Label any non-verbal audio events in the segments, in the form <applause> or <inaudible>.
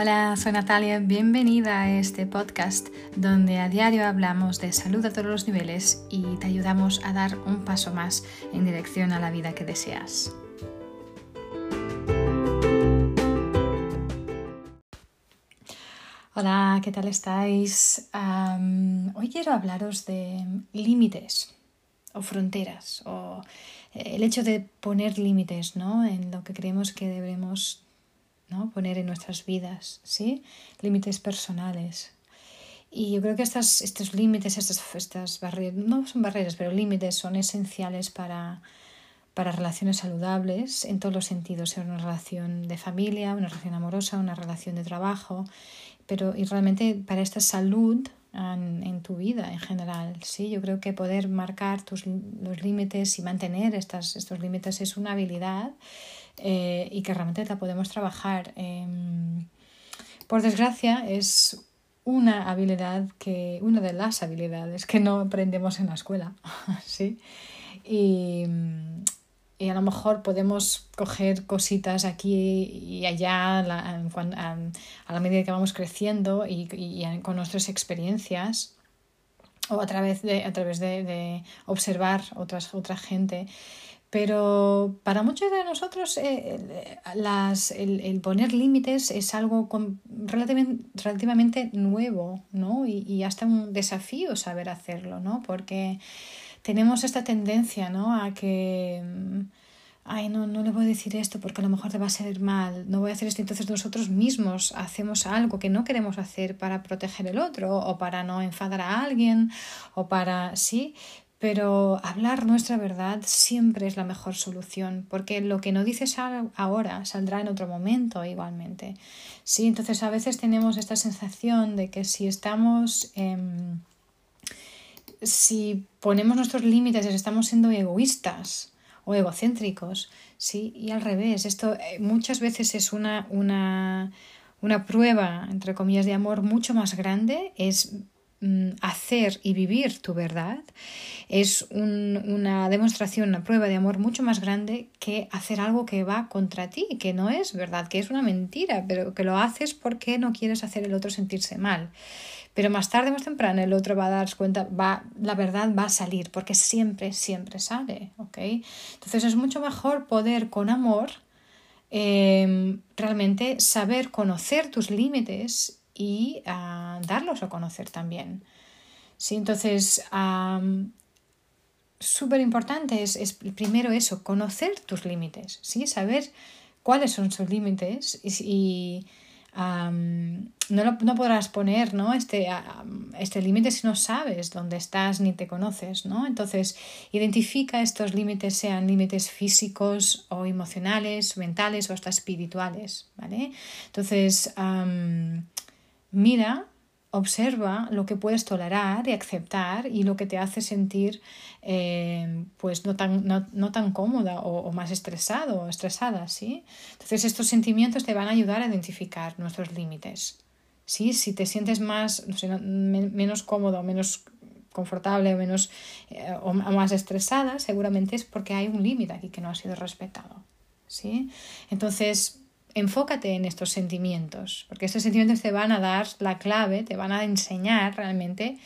Hola, soy Natalia, bienvenida a este podcast donde a diario hablamos de salud a todos los niveles y te ayudamos a dar un paso más en dirección a la vida que deseas. Hola, ¿qué tal estáis? hoy quiero hablaros de límites o fronteras o el hecho de poner límites ¿no? en lo que creemos que debemos ¿no? poner en nuestras vidas, ¿sí? Límites personales. Y yo creo que estas, estos límites, estas, estas barreras, no son barreras, pero límites son esenciales para, para relaciones saludables en todos los sentidos, sea una relación de familia, una relación amorosa, una relación de trabajo, pero y realmente para esta salud en, tu vida en general. ¿sí? Yo creo que poder marcar tus, los límites y mantener estas, estos límites es una habilidad eh, y que realmente la podemos trabajar. Em, por desgracia, es una habilidad que, una de las habilidades que no aprendemos en la escuela, <laughs> ¿sí? Y, y a lo mejor podemos coger cositas aquí y allá a, la medida que vamos creciendo y, con nuestras experiencias o a través de, a través de observar otras, otra gente pero para muchos de nosotros eh, las, el, el, poner límites es algo relativamente, relativamente, nuevo, ¿no? Y, y, hasta un desafío saber hacerlo, ¿no? Porque tenemos esta tendencia, ¿no? A que, mm, ay, no, no le voy a decir esto porque a lo mejor te va a salir mal, no voy a hacer esto. Entonces nosotros mismos hacemos algo que no queremos hacer para proteger el otro o para no enfadar a alguien o para, sí, pero hablar nuestra verdad siempre es la mejor solución, porque lo que no dices ahora saldrá en otro momento igualmente. Sí, entonces a veces tenemos esta sensación de que si estamos, si ponemos nuestros límites, estamos siendo egoístas o egocéntricos, sí, y al revés. Esto eh, muchas veces es una, una, una prueba, entre comillas, de amor mucho más grande, es hacer y vivir tu verdad es una demostración, una prueba de amor mucho más grande que hacer algo que va contra ti, que no es verdad, que es una mentira, pero que lo haces porque no quieres hacer el otro sentirse mal. Pero más tarde, más temprano, el otro va a darse cuenta, va, la verdad va a salir, porque siempre, siempre sale, ¿ok? Entonces es mucho mejor poder con amor em, realmente saber conocer tus límites y uh, darlos a conocer también. ¿Sí? Entonces, um, súper importante es, es, primero eso, conocer tus límites, ¿sí? saber cuáles son sus límites y, um, no, no, podrás poner ¿no? este, este límite si no sabes dónde estás ni te conoces. ¿no? Entonces, identifica estos límites, sean límites físicos o emocionales, mentales o hasta espirituales. ¿vale? Entonces, Mira, observa lo que puedes tolerar y aceptar y lo que te hace sentir eh, pues no tan, no, tan cómoda o, más estresado o estresada, ¿sí? Entonces estos sentimientos te van a ayudar a identificar nuestros límites. ¿sí? Si te sientes más, no sé, menos cómodo, menos confortable o menos eh, o más estresada, seguramente es porque hay un límite aquí que no ha sido respetado. ¿sí? Entonces, enfócate en estos sentimientos, porque estos sentimientos te van a dar la clave, te van a enseñar realmente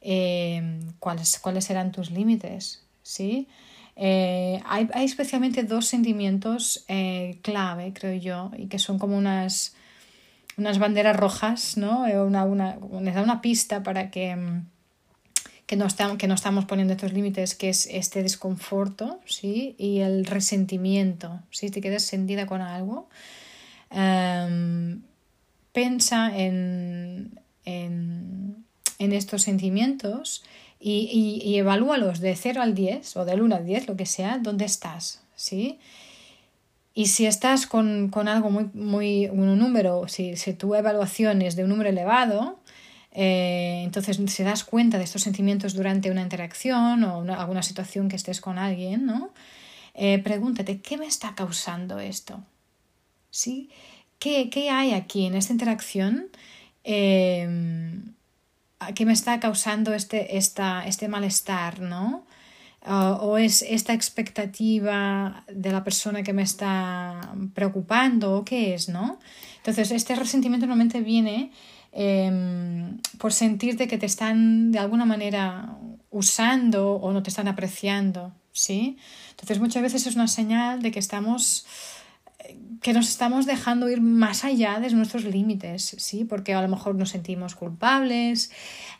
eh, cuáles, cuáles serán tus límites. ¿sí? Eh, hay, especialmente dos sentimientos eh, clave, creo yo, y que son como unas, unas banderas rojas, ¿no? Una, una, da una pista para que, que, no estamos, que no estamos poniendo estos límites, que es este desconforto, ¿sí? Y el resentimiento, si te quedas sentida con algo, Em, pensa en, en, estos sentimientos y, y, evalúalos de 0 al 10 o del 1 al 10, lo que sea, dónde estás, ¿sí? Y si estás con, algo muy, muy, un número, si, si tu evaluación es de un número elevado, eh, entonces si das cuenta de estos sentimientos durante una interacción o alguna situación que estés con alguien, ¿no? Eh, pregúntate, ¿qué me está causando esto? ¿Sí? ¿Qué, qué hay aquí en esta interacción eh, que me está causando este, esta, este malestar, ¿no? o es esta expectativa de la persona que me está preocupando o qué es, ¿no? Entonces, este resentimiento normalmente viene em, por sentirte que te están de alguna manera usando o no te están apreciando, ¿sí? Entonces, muchas veces es una señal de que estamos que nos estamos dejando ir más allá de nuestros límites, ¿sí? Porque a lo mejor nos sentimos culpables,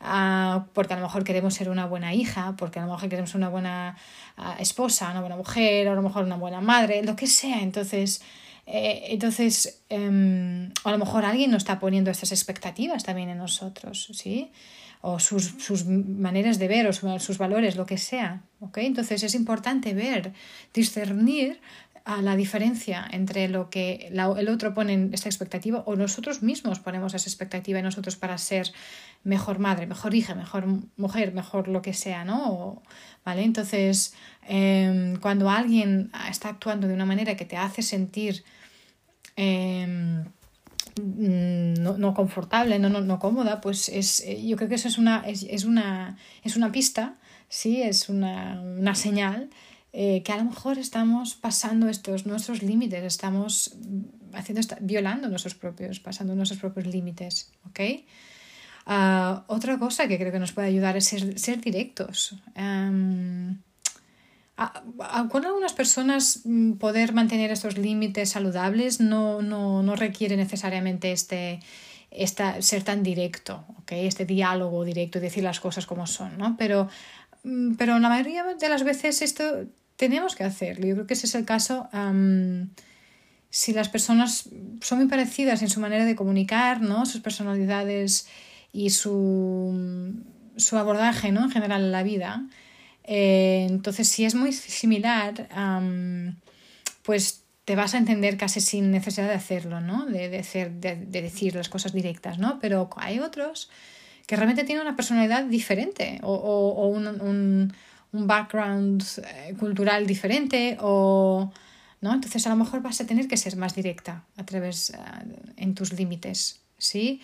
ah, porque a lo mejor queremos ser una buena hija, porque a lo mejor queremos ser una buena ah, esposa, una buena mujer, a lo mejor una buena madre, lo que sea. Entonces, eh, entonces em, a lo mejor alguien nos está poniendo estas expectativas también en nosotros, ¿sí? O sus, sus maneras de ver, o sus valores, lo que sea, ¿ok? Entonces es importante ver, discernir a la diferencia entre lo que el otro pone en esta expectativa o nosotros mismos ponemos esa expectativa en nosotros para ser mejor madre, mejor hija, mejor mujer, mejor lo que sea, ¿no? ¿Vale? Entonces, em, cuando alguien está actuando de una manera que te hace sentir em, no, no, confortable, no, no, no, cómoda, pues es, yo creo que eso es una, es, es una, es una pista, ¿sí? Es una, una señal eh, que a lo mejor estamos pasando estos nuestros límites, estamos haciendo, violando nuestros propios, pasando nuestros propios límites, ¿ok? Ah, otra cosa que creo que nos puede ayudar es ser, directos. con algunas personas mm, poder mantener estos límites saludables no, no, no requiere necesariamente este, esta, ser tan directo, ¿okay? este diálogo directo, decir las cosas como son, ¿no? Pero, mm, pero la mayoría de las veces esto tenemos que hacerlo. Yo creo que ese es el caso. si las personas son muy parecidas en su manera de comunicar, ¿no? sus personalidades y su, su abordaje ¿no? en general en la vida, eh, entonces si es muy similar, pues te vas a entender casi sin necesidad de hacerlo, ¿no? de, de, de, decir las cosas directas, ¿no? pero hay otros que realmente tienen una personalidad diferente o, o, un un background eh, cultural diferente o... ¿no? Entonces a lo mejor vas a tener que ser más directa a través eh, en tus límites, ¿sí?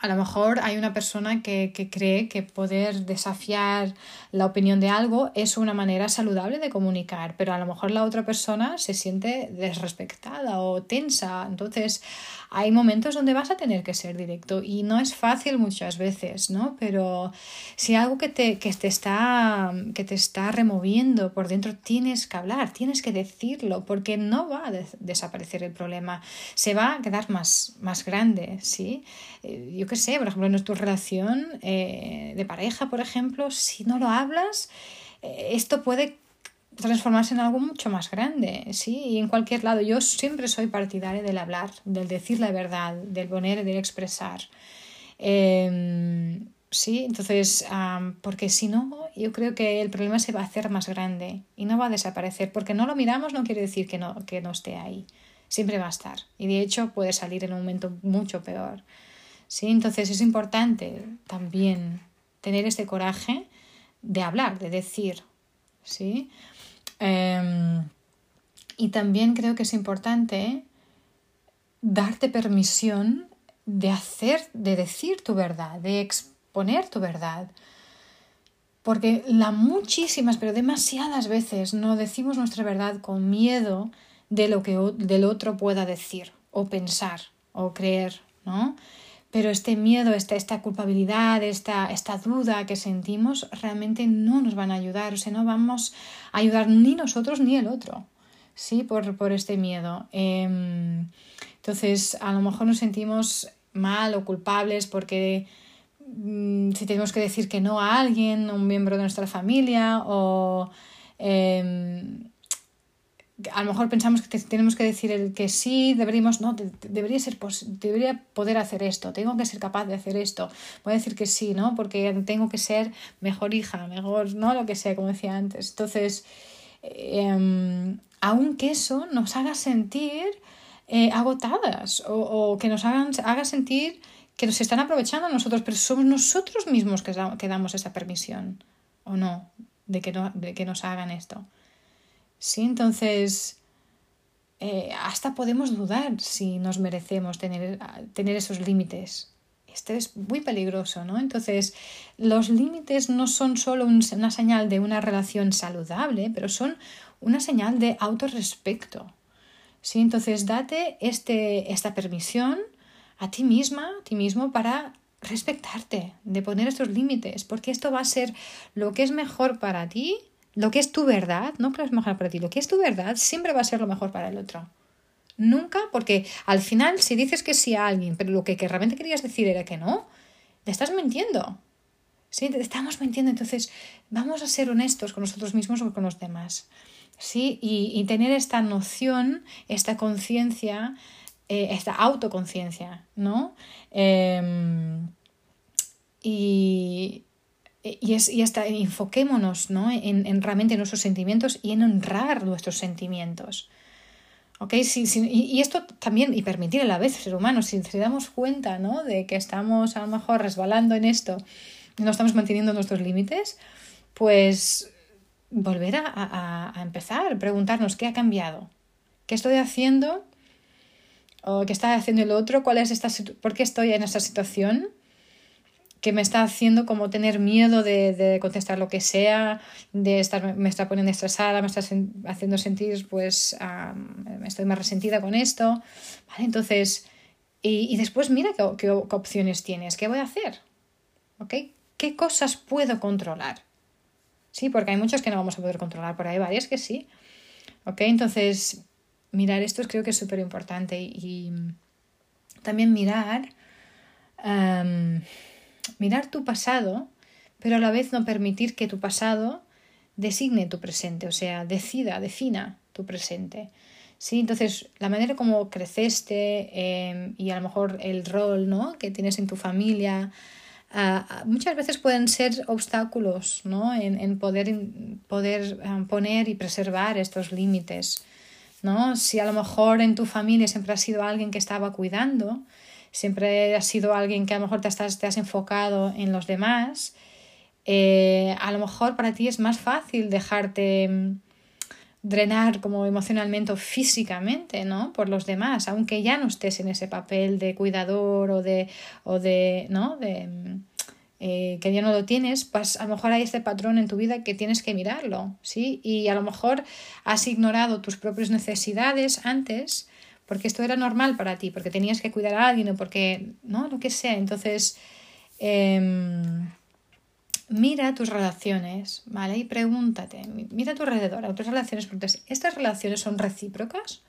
A lo mejor hay una persona que, que, cree que poder desafiar la opinión de algo es una manera saludable de comunicar, pero a lo mejor la otra persona se siente desrespectada o tensa. Entonces hay momentos donde vas a tener que ser directo y no es fácil muchas veces, ¿no? Pero si algo que te, que te, está, que te está removiendo por dentro, tienes que hablar, tienes que decirlo, porque no va a desaparecer el problema, se va a quedar más, más grande, ¿sí? Eh, qué sé, por ejemplo, en tu relación eh, de pareja, por ejemplo, si no lo hablas, eh, esto puede transformarse en algo mucho más grande, ¿sí? Y en cualquier lado. Yo siempre soy partidaria del hablar, del decir la verdad, del poner, del expresar. Em, sí, entonces, porque si no, yo creo que el problema se va a hacer más grande y no va a desaparecer. Porque no lo miramos no quiere decir que no, que no esté ahí. Siempre va a estar. Y de hecho puede salir en un momento mucho peor. ¿Sí? Entonces es importante también tener este coraje de hablar, de decir, ¿sí? Em, y también creo que es importante darte permisión de hacer, de decir tu verdad, de exponer tu verdad. Porque la muchísimas, pero demasiadas veces no decimos nuestra verdad con miedo de lo que del otro pueda decir o pensar o creer, ¿no? Pero este miedo, esta, esta culpabilidad, esta, esta duda que sentimos realmente no nos van a ayudar, o sea, no vamos a ayudar ni nosotros ni el otro, ¿sí? Por, por este miedo. Em, entonces, a lo mejor nos sentimos mal o culpables porque mm, si tenemos que decir que no a alguien, un miembro de nuestra familia, o em, a lo mejor pensamos que tenemos que decir el que sí, deberíamos, no, debería, ser debería poder hacer esto, tengo que ser capaz de hacer esto, voy a decir que sí, ¿no? Porque tengo que ser mejor hija, mejor, ¿no? Lo que sea, como decía antes. Entonces, em, aunque eso nos haga sentir eh, agotadas o, o, que nos hagan, haga sentir que nos están aprovechando a nosotros, pero somos nosotros mismos que, que damos esa permisión, ¿o no? De que, no, de que nos hagan esto. ¿Sí? Entonces, eh, hasta podemos dudar si nos merecemos tener, tener esos límites, Esto es muy peligroso, ¿no? Entonces, los límites no son solo una señal de una relación saludable, pero son una señal de autorrespeto. ¿sí? Entonces, date este, esta permisión a ti misma, a ti mismo, para respetarte, de poner estos límites, porque esto va a ser lo que es mejor para ti, lo que es tu verdad, no que es mejor para ti, lo que es tu verdad siempre va a ser lo mejor para el otro. Nunca, porque al final, si dices que sí a alguien, pero lo que, que realmente querías decir era que no, te estás mintiendo. Sí, te estamos mintiendo. Entonces, vamos a ser honestos con nosotros mismos o con los demás. ¿sí? Y, tener esta noción, esta conciencia, eh, esta autoconciencia, ¿no? Em, y, y, es, y hasta enfoquémonos ¿no? en, en, realmente nuestros sentimientos y en honrar nuestros sentimientos. ¿Okay? Sí, y, esto también, y permitir a la vez, ser humano, si nos damos cuenta ¿no? de que estamos a lo mejor resbalando en esto, no estamos manteniendo nuestros límites, pues volver a, empezar, preguntarnos qué ha cambiado, qué estoy haciendo o qué está haciendo el otro, cuál es esta, por qué estoy en esta situación que me está haciendo como tener miedo de, contestar lo que sea, de estar, me está poniendo estresada, me está haciendo sentir, pues, me estoy más resentida con esto. ¿Vale? Entonces, y, después mira qué, opciones tienes, qué voy a hacer, ¿ok? ¿Qué cosas puedo controlar? Sí, porque hay muchos que no vamos a poder controlar, pero hay varias que sí. ¿Ok? Entonces, mirar esto creo que es súper importante y, también mirar, mirar tu pasado, pero a la vez no permitir que tu pasado designe tu presente, o sea, decida, defina tu presente. Sí, entonces la manera como creceste em, y a lo mejor el rol ¿no? que tienes en tu familia, muchas veces pueden ser obstáculos ¿no? en, en poder, poder um, poner y preservar estos límites. ¿no? Si a lo mejor en tu familia siempre has sido alguien que estaba cuidando, siempre has sido alguien que a lo mejor te, estás, te has enfocado en los demás, eh, a lo mejor para ti es más fácil dejarte mm, drenar como emocionalmente o físicamente, ¿no? Por los demás, aunque ya no estés en ese papel de cuidador o de, o de ¿no? De, eh, que ya no lo tienes, pues a lo mejor hay este patrón en tu vida que tienes que mirarlo, ¿sí? Y a lo mejor has ignorado tus propias necesidades antes porque esto era normal para ti, porque tenías que cuidar a alguien o porque, ¿no? Lo que sea. Entonces, eh, mira tus relaciones, ¿vale? Y pregúntate, mira a tu alrededor, a tus relaciones, pregúntate, ¿estas relaciones son recíprocas?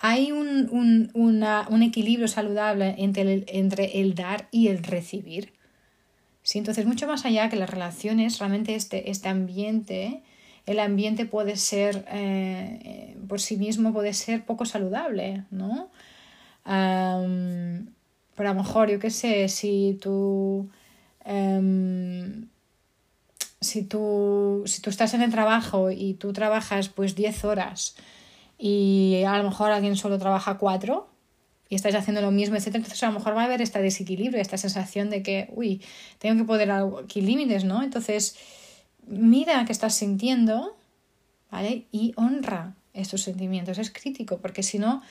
¿Hay un, un, un equilibrio saludable entre el, entre el dar y el recibir? Sí, entonces, mucho más allá que las relaciones, realmente este, este ambiente, el ambiente puede ser, eh, eh, por sí mismo, puede ser poco saludable, ¿no? pero a lo mejor, yo qué sé, si tú Em, si, tú, si tú estás en el trabajo y tú trabajas pues 10 horas y a lo mejor alguien solo trabaja 4 y estás haciendo lo mismo, etc., entonces a lo mejor va a haber este desequilibrio, esta sensación de que, uy, tengo que poner aquí límites, ¿no? Entonces, mira qué estás sintiendo, ¿vale? Y honra estos sentimientos, es crítico, porque si no,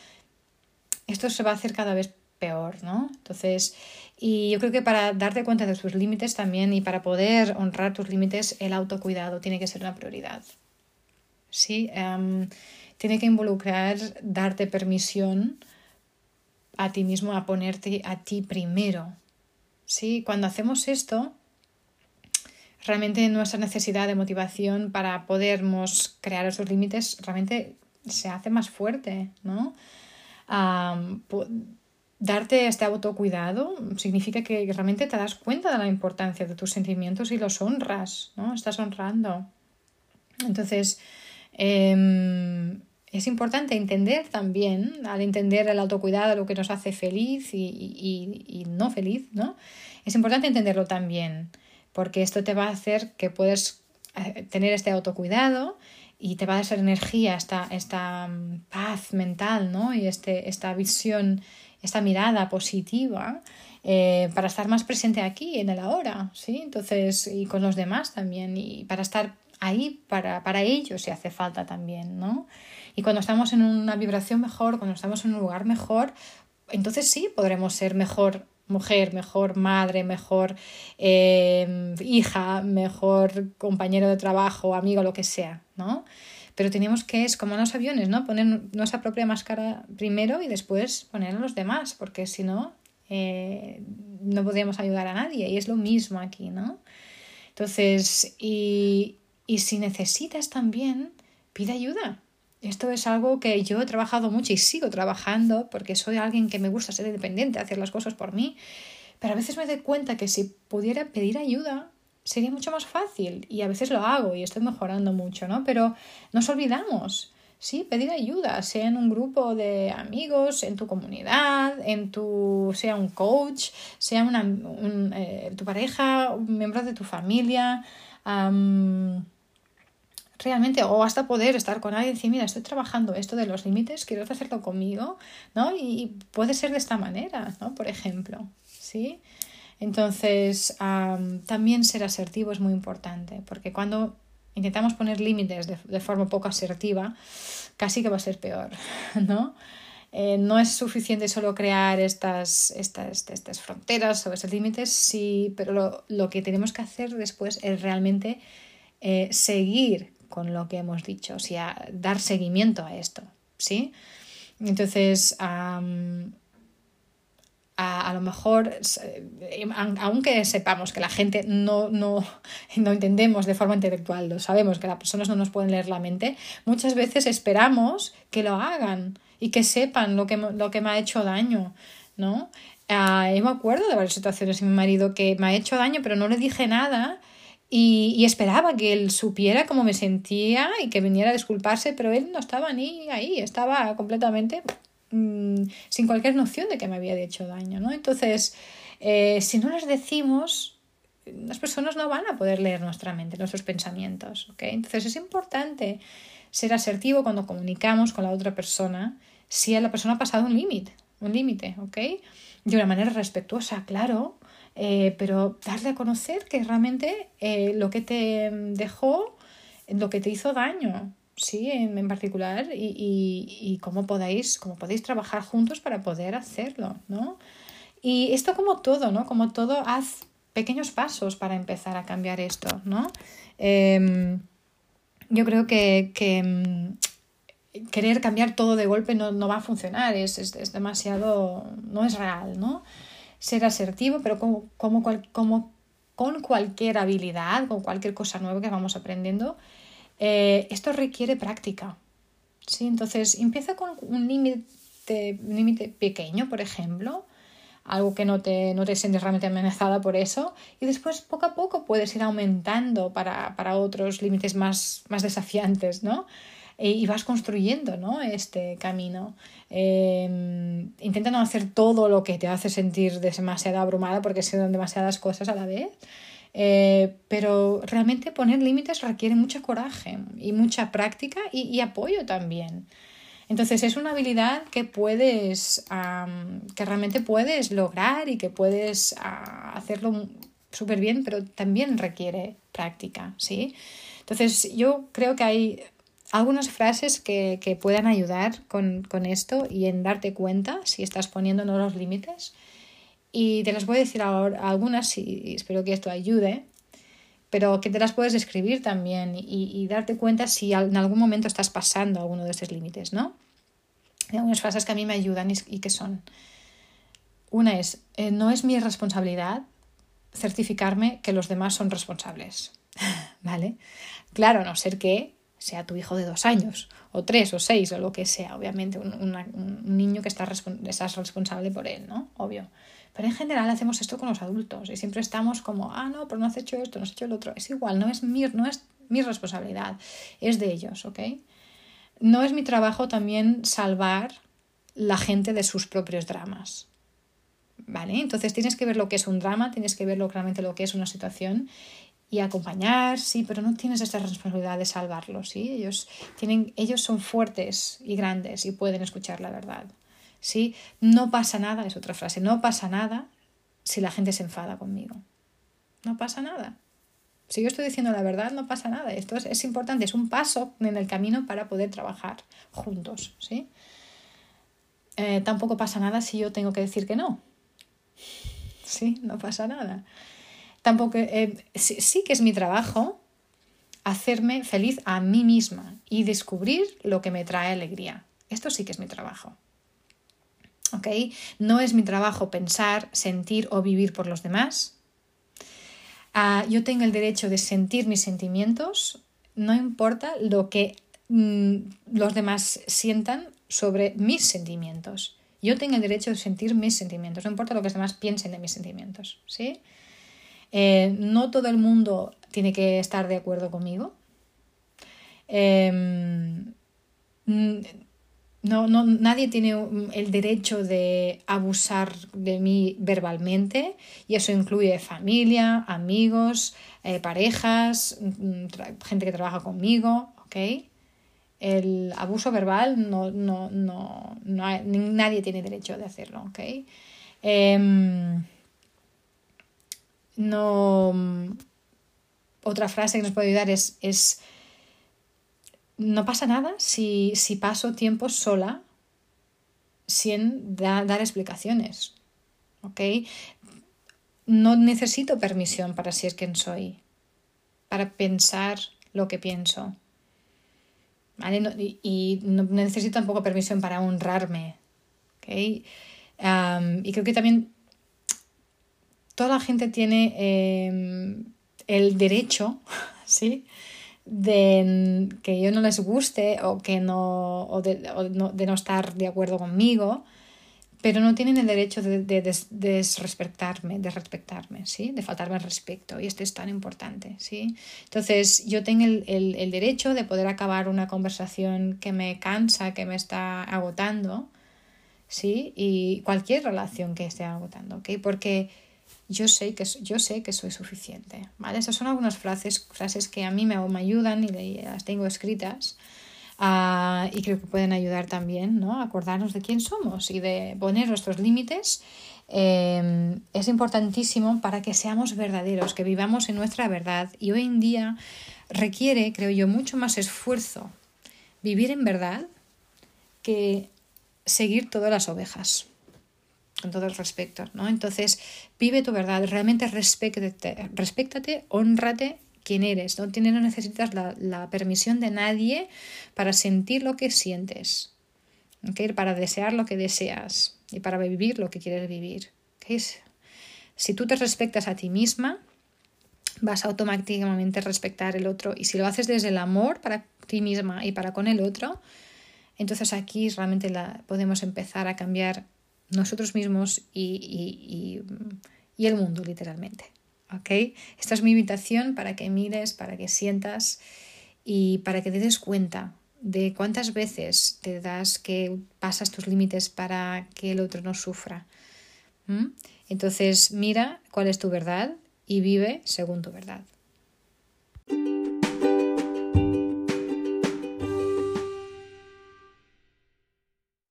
esto se va a hacer cada vez peor, ¿no? Entonces, y yo creo que para darte cuenta de tus límites también y para poder honrar tus límites, el autocuidado tiene que ser una prioridad. ¿Sí? Em, tiene que involucrar darte permisión a ti mismo a ponerte a ti primero. ¿Sí? Cuando hacemos esto, realmente nuestra necesidad de motivación para podermos crear esos límites realmente se hace más fuerte, ¿no? darte este autocuidado significa que realmente te das cuenta de la importancia de tus sentimientos y los honras, ¿no? Estás honrando. Entonces, em, es importante entender también, al entender el autocuidado, lo que nos hace feliz y, y, no feliz, ¿no? Es importante entenderlo también, porque esto te va a hacer que puedes eh, tener este autocuidado y te va a dar energía, esta, esta mm, paz mental, ¿no? Y este, esta visión esta mirada positiva eh, para estar más presente aquí, en el ahora, ¿sí? Entonces, y con los demás también, y para estar ahí para, para ellos si hace falta también, ¿no? Y cuando estamos en una vibración mejor, cuando estamos en un lugar mejor, entonces sí podremos ser mejor mujer, mejor madre, mejor eh, hija, mejor compañero de trabajo, amigo, lo que sea, ¿no? Pero tenemos que, es como en los aviones, ¿no? Poner nuestra propia máscara primero y después poner a los demás, porque si no, eh, no podríamos ayudar a nadie. Y es lo mismo aquí, ¿no? Entonces, y, y si necesitas también, pide ayuda. Esto es algo que yo he trabajado mucho y sigo trabajando porque soy alguien que me gusta ser independiente, hacer las cosas por mí. Pero a veces me doy cuenta que si pudiera pedir ayuda sería mucho más fácil y a veces lo hago y estoy mejorando mucho, ¿no? Pero nos olvidamos, ¿sí? Pedir ayuda, sea en un grupo de amigos, en tu comunidad, en tu, sea un coach, sea una, eh, tu pareja, un miembro de tu familia realmente, o hasta poder estar con alguien y decir, mira, estoy trabajando esto de los límites, quiero hacerlo conmigo, ¿no? Y puede ser de esta manera, ¿no? Por ejemplo, ¿sí? Entonces, también ser asertivo es muy importante, porque cuando intentamos poner límites de, forma poco asertiva, casi que va a ser peor, <laughs> ¿no? Eh, no es suficiente solo crear estas, estas, estas fronteras o estos límites, sí, pero lo, lo, que tenemos que hacer después es realmente eh, seguir con lo que hemos dicho, o sea, dar seguimiento a esto, ¿sí? Entonces, a, lo mejor, eh, aunque sepamos que la gente no, no, <laughs> no entendemos de forma intelectual, lo sabemos que las personas no nos pueden leer la mente, muchas veces esperamos que lo hagan y que sepan lo que, lo que me ha hecho daño, ¿no? Ah, yo me acuerdo de varias situaciones en mi marido que me ha hecho daño, pero no le dije nada y, esperaba que él supiera cómo me sentía y que viniera a disculparse, pero él no estaba ni ahí, estaba completamente mm, sin cualquier noción de que me había hecho daño, ¿no? Entonces, eh, si no les decimos, las personas no van a poder leer nuestra mente, nuestros pensamientos, ¿ok? Entonces es importante ser asertivo cuando comunicamos con la otra persona si la persona ha pasado un límite, un límite, ¿ok? De una manera respetuosa, claro, eh, pero darle a conocer que realmente eh, lo que te dejó, lo que te hizo daño, sí, en, en particular, y, y, y, cómo podéis, cómo podéis trabajar juntos para poder hacerlo, ¿no? Y esto como todo, ¿no? Como todo, haz pequeños pasos para empezar a cambiar esto, ¿no? Em, yo creo que, que mm, querer cambiar todo de golpe no, no va a funcionar, es, es, es, demasiado, no es real, ¿no? Ser asertivo, pero como, como, como con cualquier habilidad, con cualquier cosa nueva que vamos aprendiendo, eh, esto requiere práctica. ¿sí? Entonces, empieza con un límite límite pequeño, por ejemplo, algo que no te, no te sientes realmente amenazada por eso, y después poco a poco puedes ir aumentando para, para otros límites más, más desafiantes, ¿no? Y vas construyendo ¿no? este camino. Em, intenta no hacer todo lo que te hace sentir demasiado abrumada porque son demasiadas cosas a la vez. Eh, pero realmente poner límites requiere mucho coraje y mucha práctica y, apoyo también. Entonces es una habilidad que puedes, que realmente puedes lograr y que puedes hacerlo súper bien, pero también requiere práctica, ¿sí? Entonces yo creo que hay algunas frases que, que puedan ayudar con, con, esto y en darte cuenta si estás poniendo los límites. Y te las voy a decir ahora algunas y espero que esto ayude, pero que te las puedes escribir también y, y darte cuenta si en algún momento estás pasando alguno de estos límites, ¿no? Hay algunas frases que a mí me ayudan y, y que son. Una es, eh, no es mi responsabilidad certificarme que los demás son responsables. <laughs> ¿Vale? Claro, a no ser que sea tu hijo de dos años, o tres, o seis, o lo que sea, obviamente, un, un niño que está estás responsable por él, ¿no? Obvio. Pero en general hacemos esto con los adultos y siempre estamos como, ah, no, pero no has hecho esto, no has hecho el otro. Es igual, no es mi, no es mi responsabilidad, es de ellos, ¿ok? No es mi trabajo también salvar la gente de sus propios dramas. ¿Vale? Entonces tienes que ver lo que es un drama, tienes que ver lo, lo que es una situación y acompañar, sí, pero no tienes esta responsabilidad de salvarlos, ¿sí? Ellos, tienen, ellos son fuertes y grandes y pueden escuchar la verdad, ¿sí? No pasa nada, es otra frase, no pasa nada si la gente se enfada conmigo. No pasa nada. Si yo estoy diciendo la verdad, no pasa nada. Esto es, es importante, es un paso en el camino para poder trabajar juntos, ¿sí? Eh, tampoco pasa nada si yo tengo que decir que no. Sí, no pasa nada. Tampoco, eh, sí, que es mi trabajo hacerme feliz a mí misma y descubrir lo que me trae alegría. Esto sí que es mi trabajo. ¿Ok? No es mi trabajo pensar, sentir o vivir por los demás. Ah, yo tengo el derecho de sentir mis sentimientos, no importa lo que mm, los demás sientan sobre mis sentimientos. Yo tengo el derecho de sentir mis sentimientos, no importa lo que los demás piensen de mis sentimientos. ¿sí? Eh, no todo el mundo tiene que estar de acuerdo conmigo. Em, no, no, nadie tiene el derecho de abusar de mí verbalmente y eso incluye familia, amigos, eh, parejas, mm, gente que trabaja conmigo, ¿ok? El abuso verbal no, no, no, nadie tiene derecho de hacerlo, ¿ok? Em, no. Otra frase que nos puede ayudar es, es no pasa nada si, si paso tiempo sola sin dar explicaciones. ¿Ok? No necesito permisión para ser quien soy, para pensar lo que pienso. y, no necesito tampoco permisión para honrarme. ¿ok? y creo que también toda la gente tiene em, el derecho, <laughs> ¿sí? De que yo no les guste o que no, o de, no, estar de acuerdo conmigo, pero no tienen el derecho de, desrespetarme, de respetarme, ¿sí? De faltarme el respeto. Y esto es tan importante, ¿sí? Entonces, yo tengo el, el, derecho de poder acabar una conversación que me cansa, que me está agotando, ¿sí? Y cualquier relación que esté agotando. Porque yo sé que, yo sé que soy suficiente. ¿vale? Esas son algunas frases, frases que a mí me, ayudan y las tengo escritas. Uh, y creo que pueden ayudar también ¿no? a acordarnos de quién somos y de poner nuestros límites. Eh, es importantísimo para que seamos verdaderos, que vivamos en nuestra verdad. Y hoy en día requiere, creo yo, mucho más esfuerzo vivir en verdad que seguir todas las ovejas con todo el respeto, ¿no? Entonces, vive tu verdad, realmente respétate, respéctate, honrate quién eres, ¿no? no necesitas la, permisión de nadie para sentir lo que sientes, ¿okay? para desear lo que deseas y para vivir lo que quieres vivir. Si tú te respetas a ti misma, vas a automáticamente respetar el otro y si lo haces desde el amor para ti misma y para con el otro, entonces aquí realmente la, podemos empezar a cambiar nosotros mismos y, el mundo, literalmente. ¿Ok? Esta es mi invitación para que mires, para que sientas y para que te des cuenta de cuántas veces te das que pasas tus límites para que el otro no sufra. Entonces, mira cuál es tu verdad y vive según tu verdad.